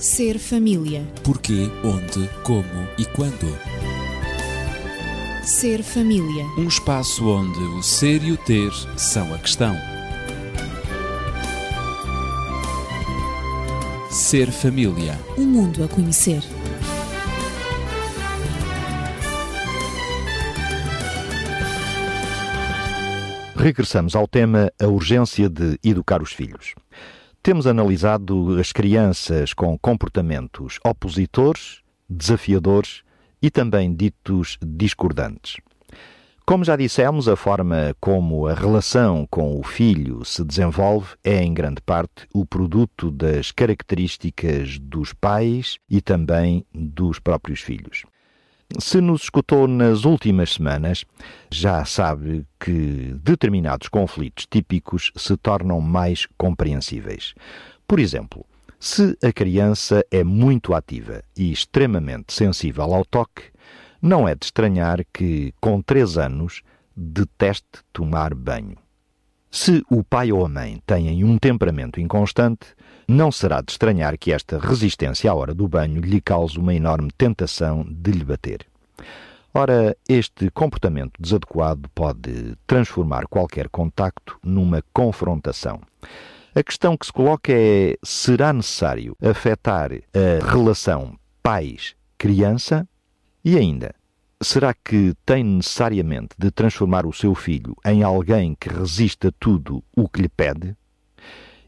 Ser família. Porquê, onde, como e quando. Ser família. Um espaço onde o ser e o ter são a questão. Ser família. Um mundo a conhecer. Regressamos ao tema a urgência de educar os filhos. Temos analisado as crianças com comportamentos opositores, desafiadores e também ditos discordantes. Como já dissemos, a forma como a relação com o filho se desenvolve é, em grande parte, o produto das características dos pais e também dos próprios filhos. Se nos escutou nas últimas semanas, já sabe que determinados conflitos típicos se tornam mais compreensíveis. Por exemplo, se a criança é muito ativa e extremamente sensível ao toque, não é de estranhar que, com três anos, deteste tomar banho. Se o pai ou a mãe têm um temperamento inconstante, não será de estranhar que esta resistência à hora do banho lhe cause uma enorme tentação de lhe bater. Ora, este comportamento desadequado pode transformar qualquer contacto numa confrontação. A questão que se coloca é: será necessário afetar a relação pais-criança? E ainda, será que tem necessariamente de transformar o seu filho em alguém que resista tudo o que lhe pede?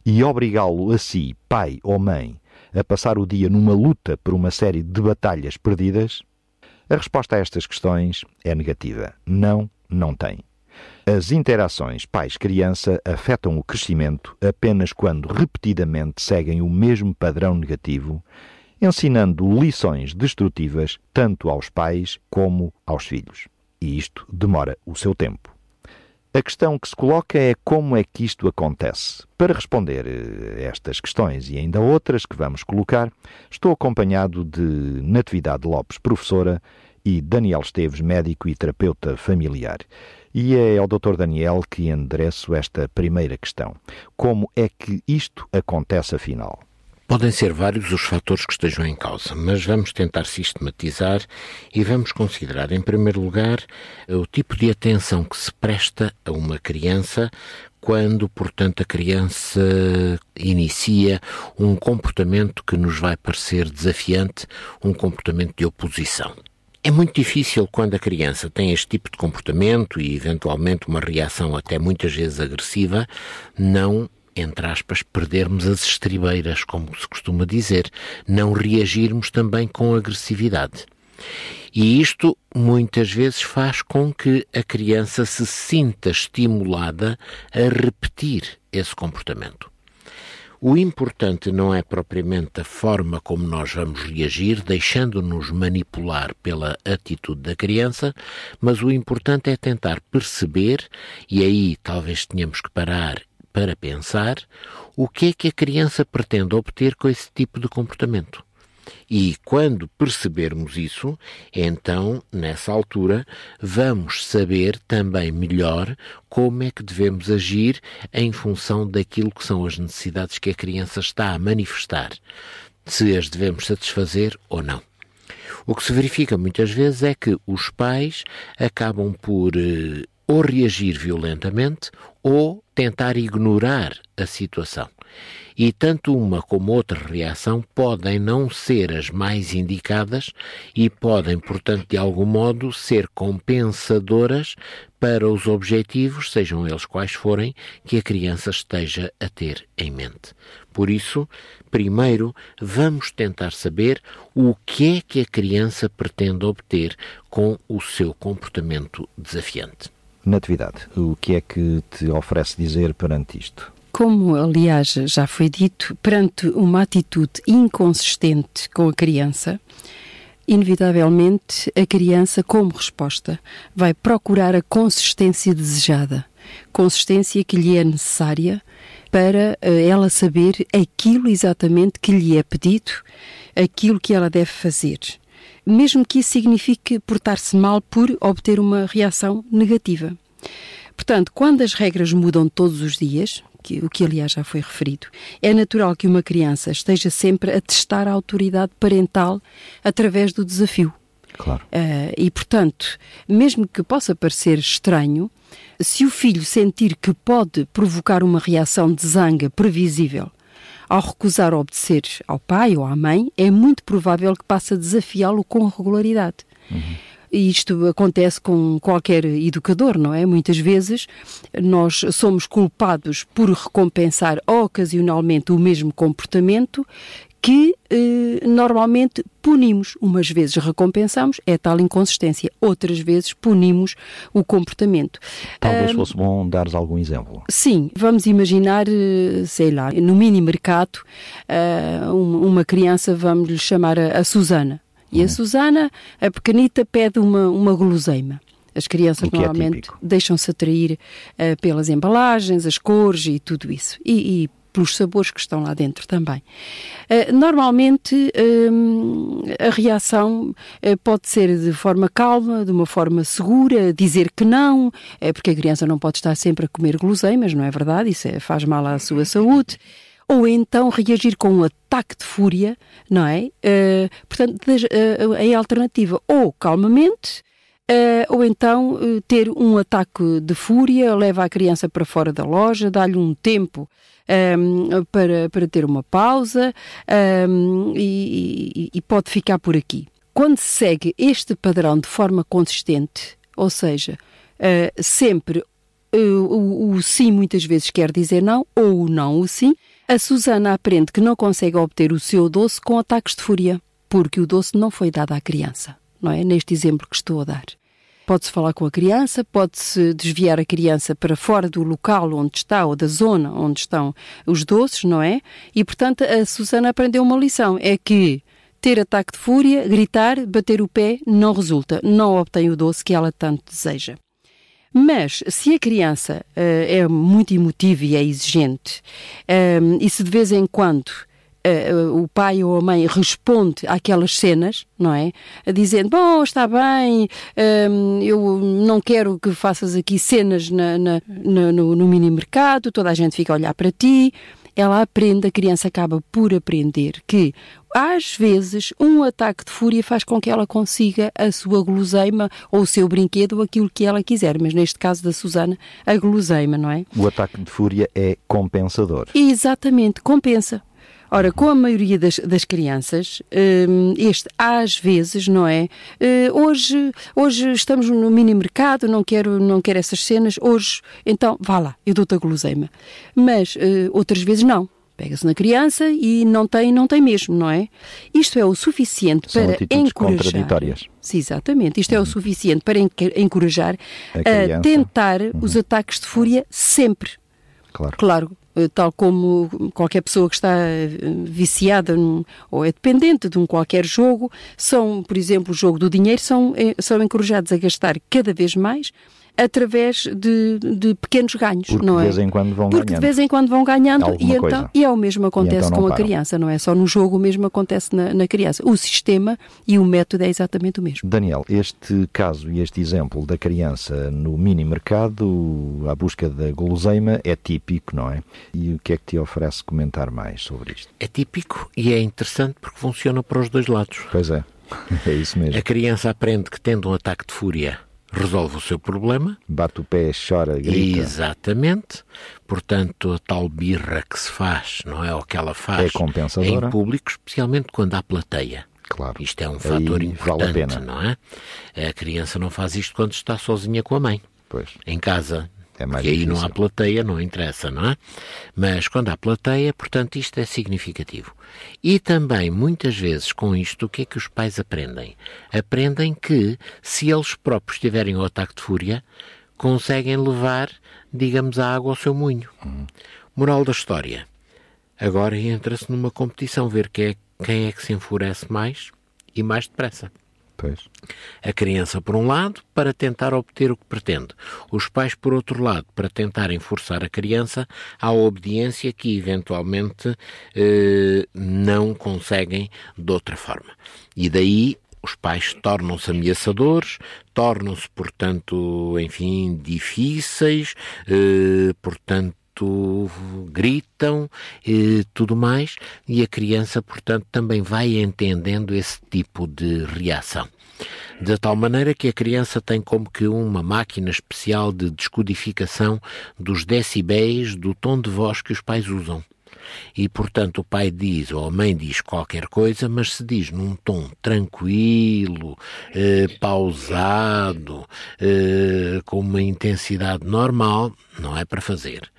E obrigá-lo a si, pai ou mãe, a passar o dia numa luta por uma série de batalhas perdidas? A resposta a estas questões é negativa. Não, não tem. As interações pais-criança afetam o crescimento apenas quando repetidamente seguem o mesmo padrão negativo, ensinando lições destrutivas tanto aos pais como aos filhos. E isto demora o seu tempo. A questão que se coloca é como é que isto acontece. Para responder a estas questões e ainda outras que vamos colocar, estou acompanhado de Natividade Lopes, professora, e Daniel Esteves, médico e terapeuta familiar. E é ao Dr. Daniel que endereço esta primeira questão. Como é que isto acontece afinal? Podem ser vários os fatores que estejam em causa, mas vamos tentar sistematizar e vamos considerar, em primeiro lugar, o tipo de atenção que se presta a uma criança quando, portanto, a criança inicia um comportamento que nos vai parecer desafiante, um comportamento de oposição. É muito difícil quando a criança tem este tipo de comportamento e, eventualmente, uma reação até muitas vezes agressiva, não entre aspas, perdermos as estribeiras, como se costuma dizer, não reagirmos também com agressividade. E isto muitas vezes faz com que a criança se sinta estimulada a repetir esse comportamento. O importante não é propriamente a forma como nós vamos reagir, deixando-nos manipular pela atitude da criança, mas o importante é tentar perceber, e aí talvez tenhamos que parar para pensar, o que é que a criança pretende obter com esse tipo de comportamento. E quando percebermos isso, então, nessa altura, vamos saber também melhor como é que devemos agir em função daquilo que são as necessidades que a criança está a manifestar, se as devemos satisfazer ou não. O que se verifica muitas vezes é que os pais acabam por eh, ou reagir violentamente ou tentar ignorar a situação e tanto uma como outra reação podem não ser as mais indicadas e podem, portanto, de algum modo, ser compensadoras para os objetivos, sejam eles quais forem, que a criança esteja a ter em mente. Por isso, primeiro vamos tentar saber o que é que a criança pretende obter com o seu comportamento desafiante. Natividade, o que é que te oferece dizer perante isto? Como, aliás, já foi dito, perante uma atitude inconsistente com a criança, inevitavelmente a criança, como resposta, vai procurar a consistência desejada, consistência que lhe é necessária para eh, ela saber aquilo exatamente que lhe é pedido, aquilo que ela deve fazer. Mesmo que isso signifique portar-se mal por obter uma reação negativa. Portanto, quando as regras mudam todos os dias, que, o que aliás já foi referido. É natural que uma criança esteja sempre a testar a autoridade parental através do desafio. Claro. Uh, e, portanto, mesmo que possa parecer estranho, se o filho sentir que pode provocar uma reação de zanga previsível ao recusar obedecer ao pai ou à mãe, é muito provável que passe a desafiá-lo com regularidade. Uhum. E isto acontece com qualquer educador, não é? Muitas vezes nós somos culpados por recompensar ocasionalmente o mesmo comportamento que eh, normalmente punimos. Umas vezes recompensamos, é tal inconsistência. Outras vezes punimos o comportamento. Talvez fosse bom dares algum exemplo. Sim, vamos imaginar, eh, sei lá, no mini mercado, uh, uma criança, vamos lhe chamar a, a Susana. E hum. a Susana, a pequenita, pede uma, uma guloseima. As crianças é normalmente é deixam-se atrair uh, pelas embalagens, as cores e tudo isso. E, e pelos sabores que estão lá dentro também. Uh, normalmente uh, a reação uh, pode ser de forma calma, de uma forma segura, dizer que não, é porque a criança não pode estar sempre a comer guloseimas, não é verdade? Isso é, faz mal à sua saúde. Ou então reagir com um ataque de fúria, não é? portanto, a alternativa, ou calmamente, Uh, ou então uh, ter um ataque de fúria, leva a criança para fora da loja, dá-lhe um tempo um, para, para ter uma pausa um, e, e, pode ficar por aqui. Quando se segue este padrão de forma consistente, ou seja, uh, sempre uh, o, o sim muitas vezes quer dizer não, ou o não o sim, a Susana aprende que não consegue obter o seu doce com ataques de fúria, porque o doce não foi dado à criança, não é? Neste exemplo que estou a dar. Pode-se falar com a criança, pode-se desviar a criança para fora do local onde está ou da zona onde estão os doces, não é? E, portanto, a Susana aprendeu uma lição: é que ter ataque de fúria, gritar, bater o pé, não resulta, não obtém o doce que ela tanto deseja. Mas se a criança uh, é muito emotiva e é exigente, um, e se de vez em quando uh, o pai ou a mãe responde àquelas cenas, não é? Dizendo, bom, está bem, uh, eu não quero que faças aqui cenas na, na, na, no, no mini mercado, toda a gente fica a olhar para ti. Ela aprende, a criança acaba por aprender que às vezes, um ataque de fúria faz com que ela consiga a sua guloseima ou o seu brinquedo ou aquilo que ela quiser, mas neste caso da Susana, a guloseima, não é? O ataque de fúria é compensador. Exatamente, compensa. Ora, com a maioria das, das crianças, um, este às vezes, não é? Uh, hoje, hoje estamos no mini mercado, não quero, não quero essas cenas, hoje, então vá lá, eu dou-te a guloseima. Mas uh, outras vezes não. Pega-se na criança e não tem, não tem mesmo, não é? Isto é o suficiente São para encorajar. contraditórias. Sim, exatamente. Isto é o suficiente para encorajar a, a tentar uhum. os ataques de fúria sempre. Claro. Claro, eh, tal como qualquer pessoa que está eh, viciada num, ou é dependente de um qualquer jogo, são, por exemplo, o jogo do dinheiro, são, eh, são encorajados a gastar cada vez mais através de, de pequenos ganhos, Porque não é? de vez em quando vão Porque ganhando. de vez em quando vão ganhando e, então, e é o mesmo acontece então com param. a criança, não é só no jogo, o mesmo acontece na, na, criança. O sistema e o método é exatamente o mesmo. Daniel, este caso e este exemplo da criança no mini mercado à busca da guloseima é típico, não é? E o que é que te oferece comentar mais sobre isto? É típico e é interessante porque funciona para os dois lados. Pois é, é isso mesmo. A criança aprende que tendo um ataque de fúria resolve o seu problema. Bate o pé, chora, grita. Exatamente. Portanto, a tal birra que se faz, não é? O que ela faz é compensadora. em público, especialmente quando há plateia. Claro. Isto é um fator importante, vale não é? A criança não faz isto quando está sozinha com a mãe. Pois. Em casa é mais e aí não há plateia, não interessa, não é? Mas quando há plateia, portanto, isto é significativo. E também, muitas vezes, com isto, o que é que os pais aprendem? Aprendem que, se eles próprios tiverem o ataque de fúria, conseguem levar, digamos, a água ao seu moinho. Uhum. Moral da história. Agora entra-se numa competição, ver quem é, quem é que se enfurece mais e mais depressa. Pois. A criança, por um lado, para tentar obter o que pretende. Os pais, por outro lado, para tentarem forçar a criança à obediência que, eventualmente, eh, não conseguem de outra forma. E daí os pais tornam-se ameaçadores, tornam-se, portanto, enfim, difíceis, eh, portanto, portanto, gritam e tudo mais, e a criança, portanto, também vai entendendo esse tipo de reação. De tal maneira que a criança tem como que uma máquina especial de descodificação dos decibéis do tom de voz que os pais usam. E, portanto, o pai diz ou a mãe diz qualquer coisa, mas se diz num tom tranquilo, eh, pausado, eh, com uma intensidade normal, não é para fazer.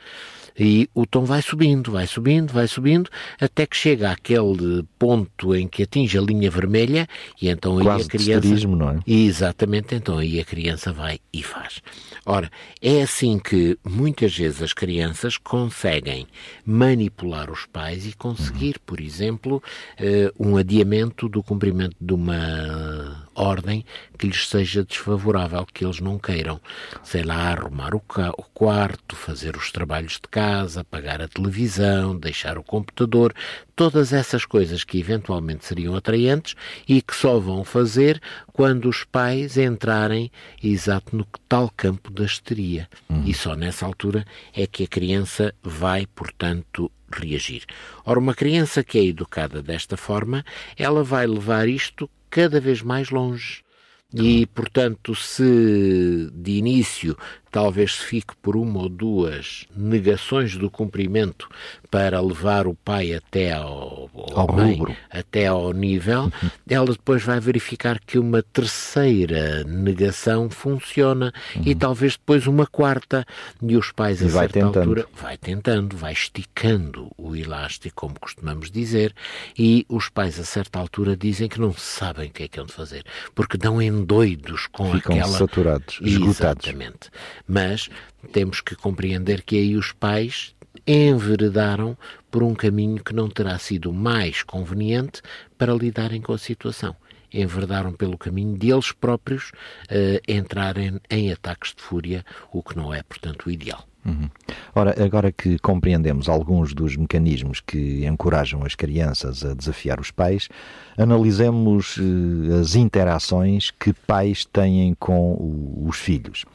E o tom vai subindo, vai subindo, vai subindo, até que chega àquele ponto em que atinge a linha vermelha e então Quase aí a criança. não é? Exatamente, então aí a criança vai e faz. Ora, é assim que muitas vezes as crianças conseguem manipular os pais e conseguir, por exemplo, eh, um adiamento do cumprimento de uma ordem que lhes seja desfavorável, que eles não queiram. Sei lá, arrumar o, o quarto, fazer os trabalhos de casa, apagar a televisão, deixar o computador, todas essas coisas que eventualmente seriam atraentes e que só vão fazer quando os pais entrarem exato no tal campo da histeria. Uhum. E só nessa altura é que a criança vai, portanto, reagir. Ora, uma criança que é educada desta forma, ela vai levar isto cada vez mais longe. E, portanto, se de início talvez se fique por uma ou duas negações do cumprimento para levar o pai até ao, ao, mãe, até ao nível, ela depois vai verificar que uma terceira negação funciona uhum. e talvez depois uma quarta. E os pais, e a vai certa tentando. altura, vai tentando, vai esticando o elástico, como costumamos dizer, e os pais, a certa altura, dizem que não sabem o que é que hão de fazer, porque dão endoidos com Ficam aquela... saturados, esgotados. Exatamente. Mas temos que compreender que aí os pais enveredaram por um caminho que não terá sido mais conveniente para lidarem com a situação. Enverdaram pelo caminho de eles próprios uh, entrarem em ataques de fúria, o que não é, portanto, o ideal. Uhum. Ora, agora que compreendemos alguns dos mecanismos que encorajam as crianças a desafiar os pais, analisemos uh, as interações que pais têm com o, os filhos.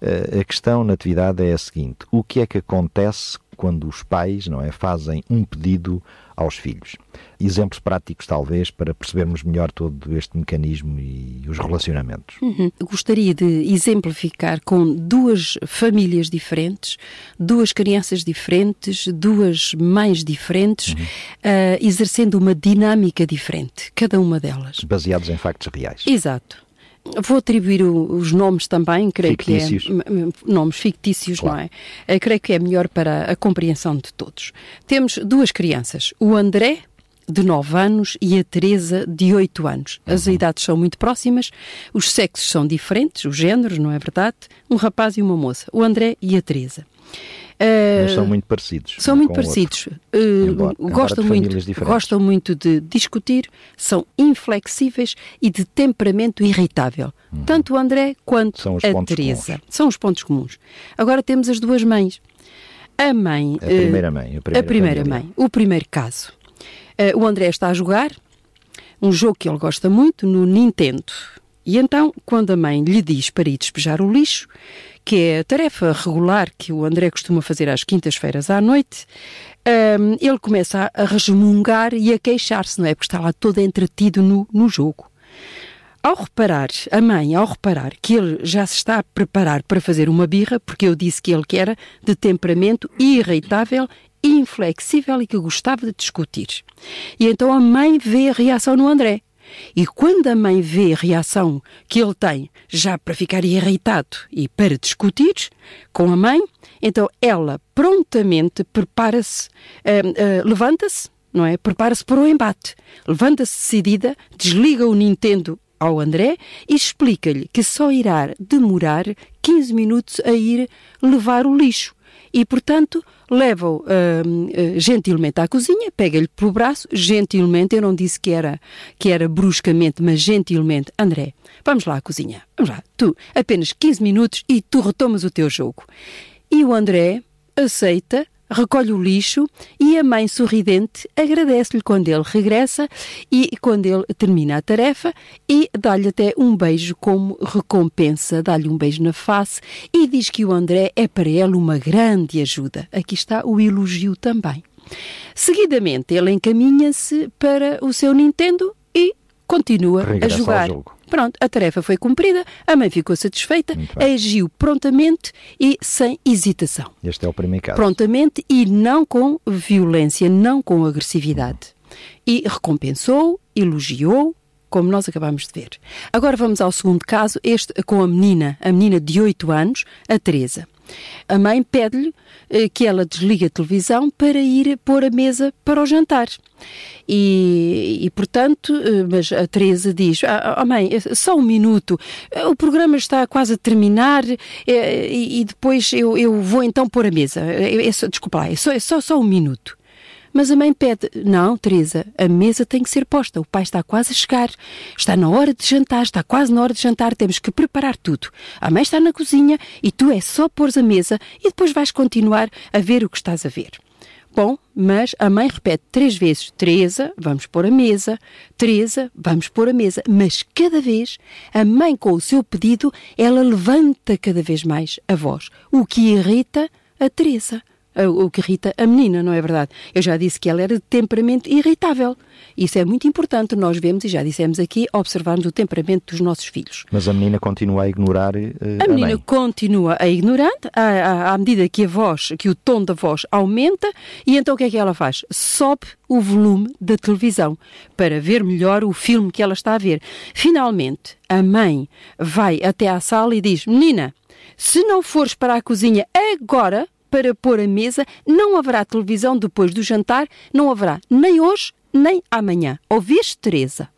Uh, a questão na atividade é a seguinte: o que é que acontece quando os pais não é, fazem um pedido aos filhos? Exemplos práticos, talvez, para percebermos melhor todo este mecanismo e os relacionamentos. Uhum. Gostaria de exemplificar com duas famílias diferentes, duas crianças diferentes, duas mães diferentes, uhum. uh, exercendo uma dinâmica diferente, cada uma delas. Baseados em factos reais. Exato. Vou atribuir os nomes também, creio fictícios. que é nomes fictícios, claro. não é? Uh, creio que é melhor para a compreensão de todos. Temos duas crianças, o André de 9 anos e a Teresa de 8 anos. As uhum. idades são muito próximas, os sexos são diferentes, os géneros, não é verdade? Um rapaz e uma moça, o André e a Teresa. Uh, Mas são muito parecidos. São muito parecidos. Uh, embora, gostam, embora muito, gostam muito de discutir, são inflexíveis e de temperamento irritável. Uhum. Tanto o André quanto a Teresa. Comuns. São os pontos comuns. Agora temos as duas mães. A mãe. A primeira mãe. A primeira, a primeira mãe. O primeiro caso. Uh, o André está a jogar um jogo que ele gosta muito no Nintendo. E então, quando a mãe lhe diz para ir despejar o lixo, que é a tarefa regular que o André costuma fazer às quintas-feiras à noite, um, ele começa a, resmungar e a queixar-se, não é? Porque está lá todo entretido no, no jogo. Ao reparar, a mãe, ao reparar que ele já se está a preparar para fazer uma birra, porque eu disse que ele que era de temperamento irritável inflexível e que gostava de discutir. E então a mãe vê a reação no André. E quando a mãe vê a reação que ele tem, já para ficar irritado e para discutir com a mãe, então ela prontamente prepara-se, uh, uh, levanta-se, não é? Prepara-se para o embate. Levanta-se decidida, desliga o Nintendo ao André e explica-lhe que só irá demorar 15 minutos a ir levar o lixo. E, portanto, leva-o uh, gentilmente à cozinha, pega-lhe pelo braço, gentilmente, eu não disse que era, que era bruscamente, mas gentilmente, André, vamos lá à cozinha, vamos lá, tu, apenas 15 minutos e tu retomas o teu jogo. E o André aceita recolhe o lixo e a mãe sorridente agradece-lhe quando ele regressa e quando ele termina a tarefa e dá-lhe até um beijo como recompensa, dá-lhe um beijo na face e diz que o André é para ela uma grande ajuda. Aqui está o elogio também. Seguidamente, ele encaminha-se para o seu Nintendo e continua Regressa a jogar. Pronto, a tarefa foi cumprida, a mãe ficou satisfeita, agiu prontamente e sem hesitação. Este é o primeiro caso. Prontamente e não com violência, não com agressividade. E recompensou, elogiou, como nós acabamos de ver. Agora vamos ao segundo caso, este com a menina, a menina de 8 anos, a Teresa. A mãe pede-lhe eh, que ela desligue a televisão para ir pôr a mesa para o jantar. E, e, portanto, eh, mas a Teresa diz: ah, ah, mãe, eh, só um minuto, o programa está quase a terminar e, e depois eu, eu vou então pôr a mesa. Desculpa lá, é só, é só, só um minuto. Mas a mãe pede: Não, Teresa, a mesa tem que ser posta. O pai está quase a chegar. Está na hora de jantar, está quase na hora de jantar. Temos que preparar tudo. A mãe está na cozinha e tu é só pôres a mesa e depois vais continuar a ver o que estás a ver. Bom, mas a mãe repete três vezes: Teresa, vamos pôr a mesa. Teresa, vamos pôr a mesa. Mas cada vez a mãe, com o seu pedido, ela levanta cada vez mais a voz, o que irrita a Teresa o que irrita a menina, não é verdade? Eu já disse que ela era de temperamento irritável. Isso é muito importante, nós vemos, e já dissemos aqui, observarmos o temperamento dos nossos filhos. Mas a menina continua a ignorar eh, A menina mãe. continua a ignorar à, à- à medida que a voz, que o tom da voz aumenta, e então o que é que ela faz? Sobe o volume da televisão para ver melhor o filme que ela está a ver. Finalmente, a mãe vai até à sala e diz: Menina, se não fores para a cozinha agora para pôr a mesa, não haverá televisão depois do jantar, não haverá nem hoje nem amanhã. Ouviste, Teresa?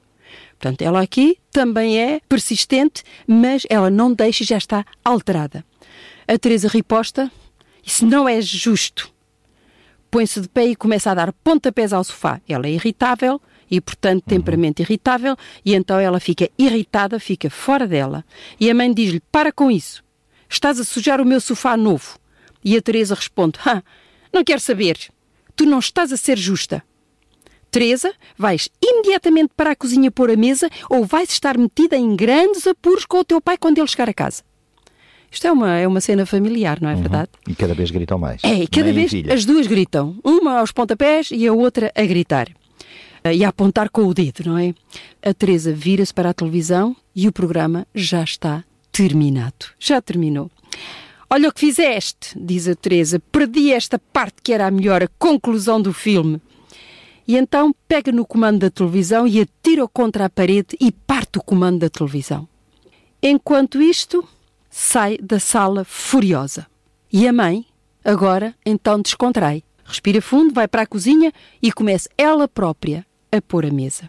Portanto, ela aqui também é persistente, mas ela não deixa e já está alterada. A Teresa riposta, isso não é justo. Põe-se de pé e começa a dar pontapés ao sofá. Ela é irritável e, portanto, temperamento irritável, e então ela fica irritada, fica fora dela. E a mãe diz-lhe: Para com isso, estás a sujar o meu sofá novo. E a Teresa responde: ah, Não quero saber, tu não estás a ser justa. Teresa, vais imediatamente para a cozinha pôr a mesa ou vais estar metida em grandes apuros com o teu pai quando ele chegar a casa. Isto é uma, é uma cena familiar, não é verdade? E cada vez gritam mais. É, e cada Mãe e vez filha. as duas gritam. Uma aos pontapés e a outra a gritar. Ah, E a apontar com o dedo, não é? A Teresa vira-se para a televisão e o programa já está terminado. Já terminou. Olha o que fizeste, diz a Teresa. Perdi esta parte que era a melhor, a conclusão do filme. E então pega no comando da televisão e atira-o contra a parede e parte o comando da televisão. Enquanto isto, sai da sala furiosa. E a mãe, agora, então descontrai. Respira fundo, vai para a cozinha e começa ela própria a pôr a mesa.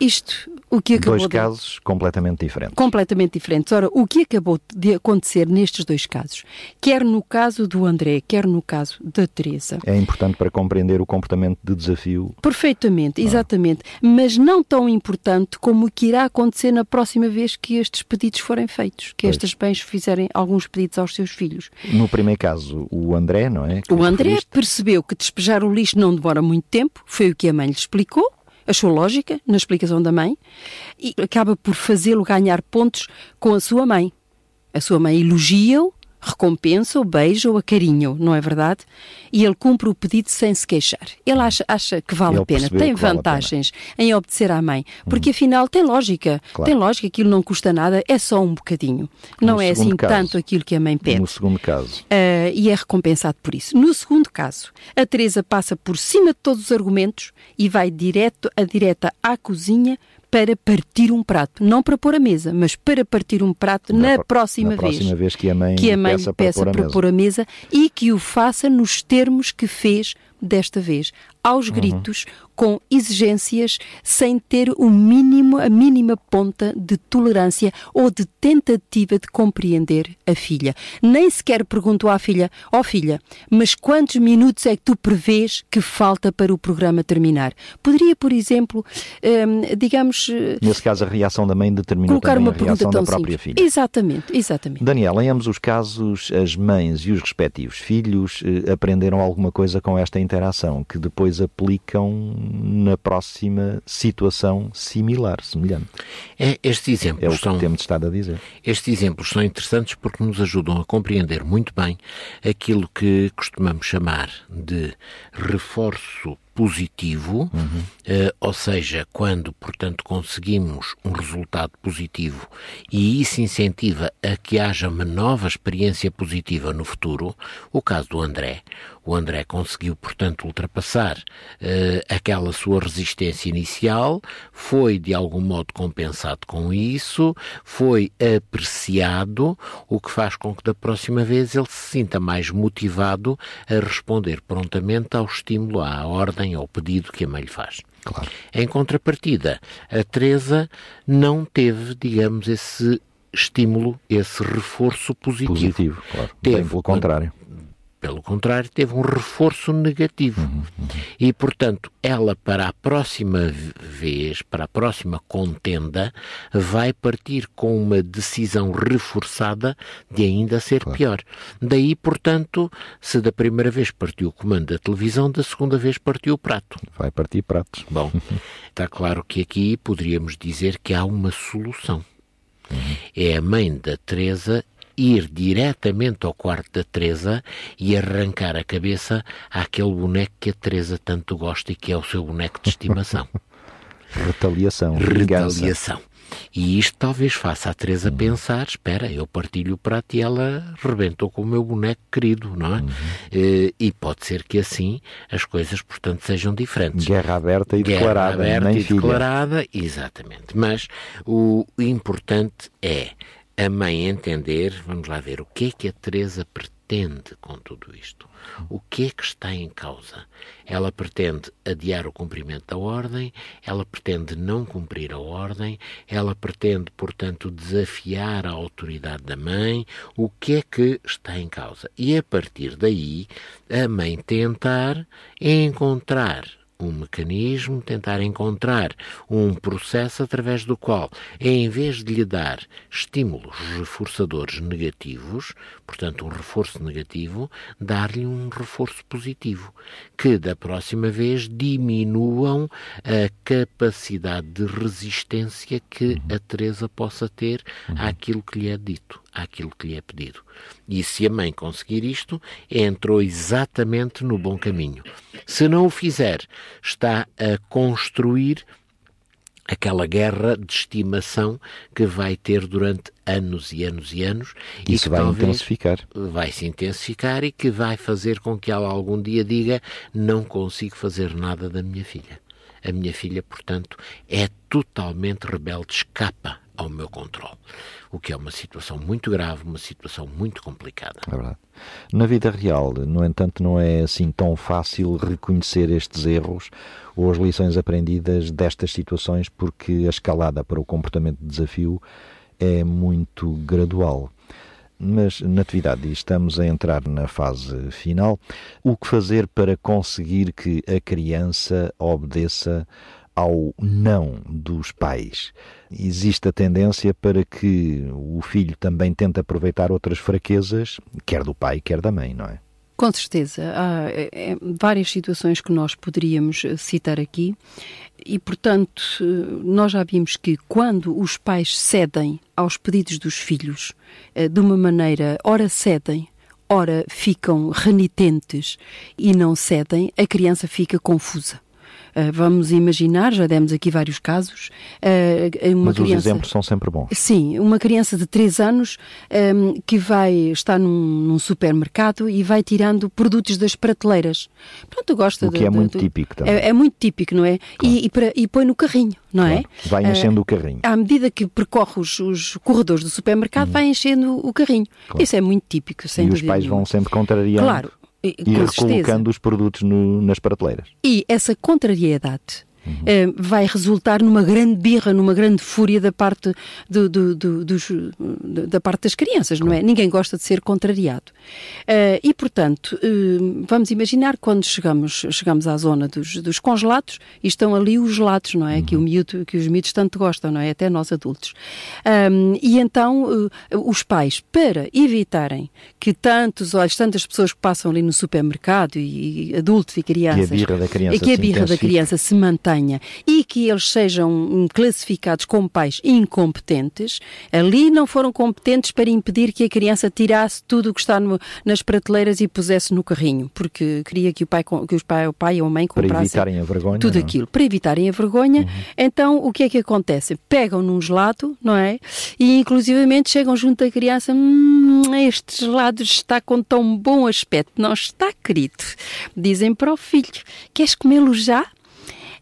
Isto, o que acabou Dois de... casos completamente diferentes. completamente diferentes. Ora, o que acabou de acontecer nestes dois casos, quer no caso do André, quer no caso da Teresa, É importante para compreender o comportamento de desafio. Perfeitamente, exatamente. Mas não tão importante como o que irá acontecer na próxima vez que estes pedidos forem feitos, que Pois. estas bens fizerem alguns pedidos aos seus filhos. No primeiro caso, o André, não é? Que O André referiste. percebeu que despejar o lixo não demora muito tempo, foi o que a mãe lhe explicou, achou lógica na explicação da mãe, e acaba por fazê-lo ganhar pontos com a sua mãe. A sua mãe elogia-o, recompensa-o, beija-o, acarinha-o, não é verdade? E ele cumpre o pedido sem se queixar. Ele acha, acha que vale Ele a pena, tem vale a pena. vantagens em obedecer à mãe, porque afinal tem lógica, Claro. tem lógica, aquilo não custa nada, é só um bocadinho. Não No é assim caso, tanto aquilo que a mãe pede. No segundo caso, Uh, e é recompensado por isso. No segundo caso, a Teresa passa por cima de todos os argumentos e vai direto a direta à cozinha para partir um prato, não para pôr a mesa, mas para partir um prato na, pro- próxima na vez. próxima vez que a mãe, que a mãe peça para peça pôr a para pôr a mesa e que o faça nos termos que fez desta vez, aos gritos, com exigências, sem ter o mínimo, a mínima ponta de tolerância ou de tentativa de compreender a filha. Nem sequer perguntou à filha: Ó oh, filha, mas quantos minutos é que tu prevês que falta para o programa terminar? Poderia, por exemplo, hum, digamos. Nesse caso, a reação da mãe determina colocar também uma a reação da própria simples. filha. Exatamente, exatamente. Daniela, em ambos os casos, as mães e os respectivos filhos eh, aprenderam alguma coisa com esta interação que depois aplicam na próxima situação similar, semelhante. É, estes exemplos é o que são, temos estado a dizer. Estes exemplos são interessantes porque nos ajudam a compreender muito bem aquilo que costumamos chamar de reforço positivo, uhum. uh, ou seja, quando, portanto, conseguimos um resultado positivo e isso incentiva a que haja uma nova experiência positiva no futuro, o caso do André. O André conseguiu, portanto, ultrapassar uh, aquela sua resistência inicial, foi de algum modo compensado com isso, foi apreciado, o que faz com que da próxima vez ele se sinta mais motivado a responder prontamente ao estímulo, à ordem, ao pedido que a mãe lhe faz. Claro. Em contrapartida, a Teresa não teve, digamos, esse estímulo, esse reforço positivo. Positivo, claro. Teve, Bem pelo contrário. Pelo contrário, teve um reforço negativo. Uhum, uhum. E, portanto, ela, para a próxima vez, para a próxima contenda, vai partir com uma decisão reforçada de ainda ser claro. pior. Daí, portanto, se da primeira vez partiu o comando da televisão, da segunda vez partiu o prato. Vai partir pratos. Bom, está claro que aqui poderíamos dizer que há uma solução. Uhum. É a mãe da Teresa ir diretamente ao quarto da Teresa e arrancar a cabeça àquele boneco que a Teresa tanto gosta e que é o seu boneco de estimação. Retaliação. Retaliação. E isto talvez faça a Teresa uhum. pensar: espera, eu partilho o prato e ela rebentou com o meu boneco querido, não é? Uhum. E, e pode ser que assim as coisas, portanto, sejam diferentes. Guerra aberta e Guerra declarada. aberta e filha. declarada, exatamente. Mas o importante é a mãe entender, vamos lá ver, o que é que a Teresa pretende com tudo isto. O que é que está em causa? Ela pretende adiar o cumprimento da ordem, ela pretende não cumprir a ordem, ela pretende, portanto, desafiar a autoridade da mãe. O que é que está em causa? E a partir daí, a mãe tentar encontrar um mecanismo, tentar encontrar um processo através do qual, em vez de lhe dar estímulos reforçadores negativos, portanto um reforço negativo, dar-lhe um reforço positivo, que da próxima vez diminuam a capacidade de resistência que a Teresa possa ter àquilo que lhe é dito àquilo que lhe é pedido. E se a mãe conseguir isto, entrou exatamente no bom caminho. Se não o fizer, está a construir aquela guerra de estimação que vai ter durante anos e anos e anos Isso e que vai intensificar. vai se intensificar e que vai fazer com que ela algum dia diga não consigo fazer nada da minha filha. A minha filha, portanto, é totalmente rebelde, escapa ao meu controle. O que é uma situação muito grave, uma situação muito complicada. É verdade. Na vida real, no entanto, não é assim tão fácil reconhecer estes erros ou as lições aprendidas destas situações, porque a escalada para o comportamento de desafio é muito gradual. Mas, Natividade, estamos a entrar na fase final. O que fazer para conseguir que a criança obedeça ao não dos pais. Existe a tendência para que o filho também tente aproveitar outras fraquezas, quer do pai, quer da mãe, não é? Com certeza. Há é, é, várias situações que nós poderíamos eh, citar aqui e, portanto, eh, nós já vimos que quando os pais cedem aos pedidos dos filhos eh, de uma maneira, ora cedem, ora ficam renitentes e não cedem, a criança fica confusa. Uh, vamos imaginar, já demos aqui vários casos. Uh, uma Mas criança, os exemplos são sempre bons. Sim, uma criança de 3 anos que vai estar num, num, supermercado e vai tirando produtos das prateleiras. Pronto, gosta o que de, é muito típico também. É, é, muito típico, não é? Claro. E, e, para, e, põe no carrinho, não é? claro. é? Vai enchendo uh, o carrinho. À medida que percorre os, os corredores do supermercado, hum. vai enchendo o carrinho. Claro. Isso é muito típico, sem E os pais vão sempre contrariando. Claro, E recolocando os produtos no, nas prateleiras. E essa contrariedade uhum. vai resultar numa grande birra, numa grande fúria da parte, do, do, do, dos, da parte das crianças, não é? Ninguém gosta de ser contrariado. Uh, e, portanto, uh, vamos imaginar quando chegamos, chegamos à zona dos, dos congelados e estão ali os gelados, não é? Uhum. Que, o miúdo, que os miúdos tanto gostam, não é? Até nós adultos. E então, os pais, para evitarem que tantos olhos, tantas pessoas que passam ali no supermercado e, e adultos e crianças, que a birra da criança, que a birra da criança se mantenha e que eles sejam classificados como pais incompetentes, ali não foram competentes para impedir que a criança tirasse tudo o que está no, nas prateleiras e pusesse no carrinho, porque queria que o pai, que os pai, o pai ou a mãe comprassem para evitarem a vergonha, tudo não? aquilo, para evitarem a vergonha. Uhum. Então, o que é que acontece? Pegam num gelado, não é? E inclusivamente chegam junto da criança, hum, este gelado está com tão bom aspecto, não está, querido? Dizem para o filho, queres comê-lo já?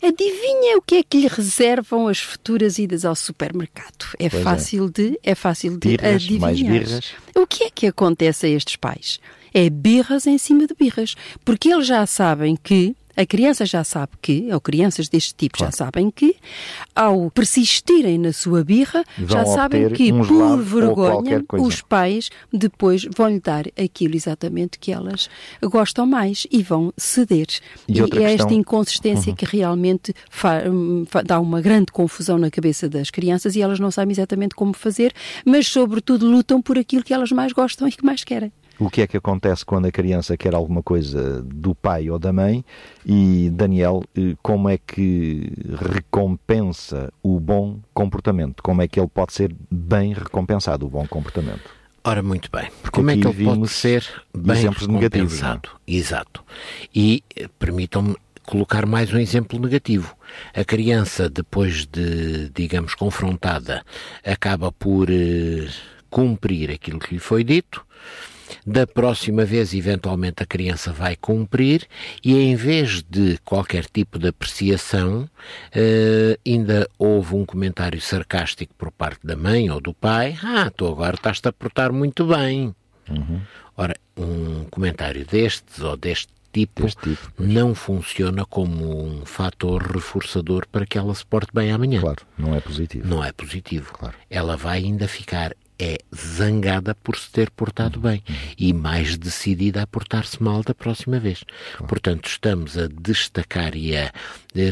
Adivinha o que é que lhe reservam as futuras idas ao supermercado? É pois fácil é. de, é fácil de birras, adivinhar. Mais birras. O que é que acontece a estes pais? É birras em cima de birras, porque eles já sabem que a criança já sabe que, ou crianças deste tipo claro. já sabem que, ao persistirem na sua birra, Vão já sabem que, um por vergonha, os pais depois vão-lhe dar aquilo exatamente que elas gostam mais e vão ceder. E, e é questão... esta uhum. inconsistência que realmente dá uma grande confusão na cabeça das crianças e elas não sabem exatamente como fazer, mas, sobretudo, lutam por aquilo que elas mais gostam e que mais querem o que é que acontece quando a criança quer alguma coisa do pai ou da mãe e Daniel, eh, como é que recompensa o bom comportamento? Como é que ele pode ser bem recompensado, o bom comportamento? Ora, muito bem. Porque como é que ele pode ser bem? É? Exato. E eh, permitam-me colocar mais um exemplo negativo. A criança, depois de, digamos, confrontada, acaba por eh, cumprir aquilo que lhe foi dito da próxima vez, eventualmente, a criança vai cumprir e, em vez de qualquer tipo de apreciação, uh, ainda houve um comentário sarcástico por parte da mãe ou do pai: Ah, tu agora estás-te a portar muito bem. Uhum. Ora, um comentário destes ou deste tipo, tipo não funciona como um fator reforçador para que ela se porte bem amanhã. Claro, não é positivo. Não é positivo. Claro. Ela vai ainda ficar é zangada por se ter portado bem e mais decidida a portar-se mal da próxima vez. Portanto, estamos a destacar e a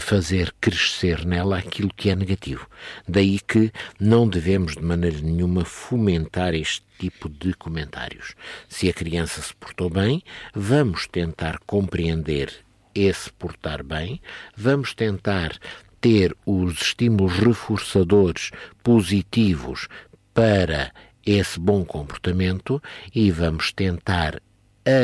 fazer crescer nela aquilo que é negativo. Daí que não devemos de maneira nenhuma fomentar este tipo de comentários. Se a criança se portou bem, vamos tentar compreender esse portar bem, vamos tentar ter os estímulos reforçadores positivos para esse bom comportamento e vamos tentar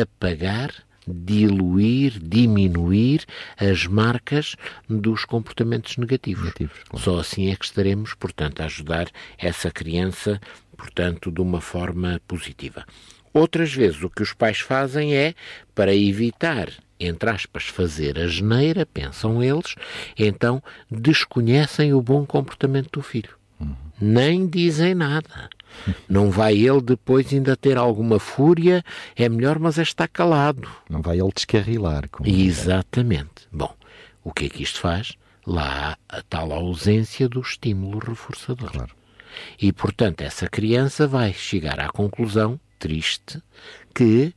apagar, diluir, diminuir as marcas dos comportamentos negativos. negativos claro. Só assim é que estaremos, portanto, a ajudar essa criança, portanto, de uma forma positiva. Outras vezes o que os pais fazem é, para evitar, entre aspas, fazer a geneira, pensam eles, então desconhecem o bom comportamento do filho nem dizem nada. Não vai ele depois ainda ter alguma fúria, é melhor, mas é estar calado. Não vai ele descarrilar. Exatamente. Bom, o que é que isto faz? Lá há a tal ausência do estímulo reforçador. Claro. E, portanto, essa criança vai chegar à conclusão, triste, que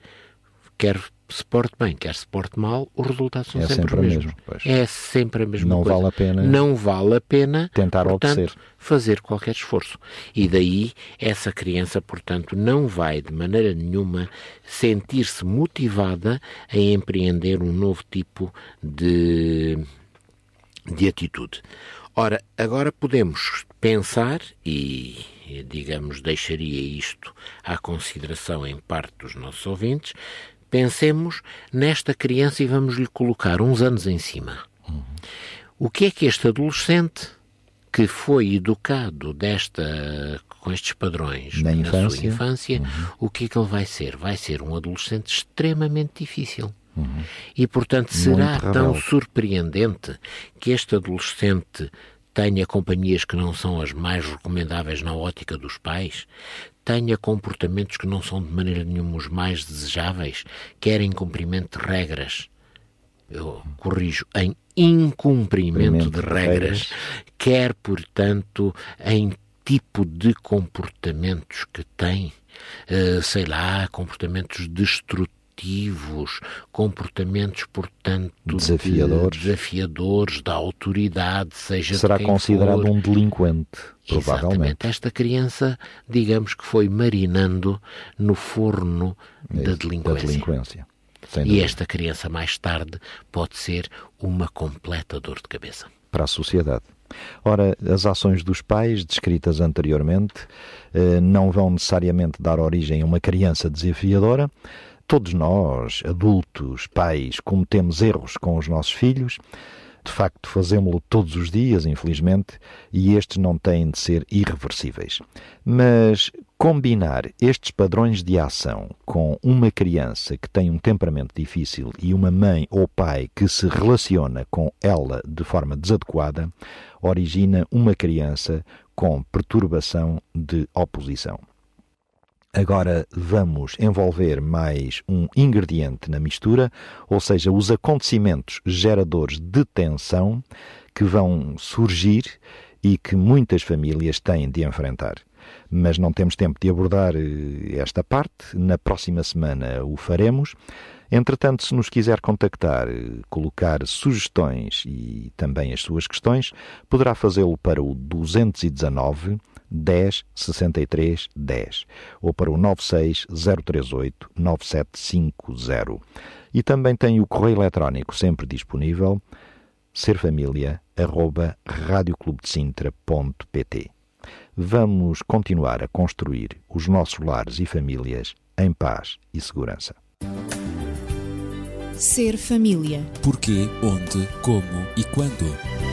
quer se porte bem, quer se porte mal, os resultados são é sempre, sempre os mesmos. Mesmo, é sempre a mesma não coisa. Vale a pena não vale a pena tentar portanto, obedecer. fazer qualquer esforço. E daí essa criança, portanto, não vai de maneira nenhuma sentir-se motivada a empreender um novo tipo de, de atitude. Ora, agora podemos pensar e digamos, deixaria isto à consideração em parte dos nossos ouvintes, Pensemos nesta criança e vamos lhe colocar uns anos em cima. Uhum. O que é que este adolescente que foi educado desta com estes padrões na, infância. sua infância, uhum. o que é que ele vai ser? Vai ser um adolescente extremamente difícil. Uhum. E, portanto, será tão surpreendente que este adolescente tenha companhias que não são as mais recomendáveis na ótica dos pais, tenha comportamentos que não são de maneira nenhuma os mais desejáveis, quer em cumprimento de regras, eu corrijo, em incumprimento de regras, quer, portanto, em tipo de comportamentos que tem, uh, sei lá, comportamentos destrutivos, comportamentos, portanto, desafiadores, de, desafiadores da autoridade, seja será considerado for. um delinquente, provavelmente. Exatamente. Esta criança, digamos que foi marinando no forno da delinquência. Da delinquência. E esta criança, mais tarde, pode ser uma completa dor de cabeça. Para a sociedade. Ora, as ações dos pais, descritas anteriormente, eh, não vão necessariamente dar origem a uma criança desafiadora. Todos nós, adultos, pais, cometemos erros com os nossos filhos. De facto, fazemos-lo todos os dias, infelizmente, e estes não têm de ser irreversíveis. Mas combinar estes padrões de ação com uma criança que tem um temperamento difícil e uma mãe ou pai que se relaciona com ela de forma desadequada, origina uma criança com perturbação de oposição. Agora vamos envolver mais um ingrediente na mistura, ou seja, os acontecimentos geradores de tensão que vão surgir e que muitas famílias têm de enfrentar. Mas não temos tempo de abordar eh, esta parte, na próxima semana o faremos. Entretanto, se nos quiser contactar, eh, colocar sugestões e também as suas questões, poderá fazê-lo para o 219 10 63 10 ou para o 96 038 9750. E também tem o correio eletrónico sempre disponível serfamilia@radioclubedesintra.pt. Vamos continuar a construir os nossos lares e famílias em paz e segurança. Ser família. Porquê, onde, como e quando.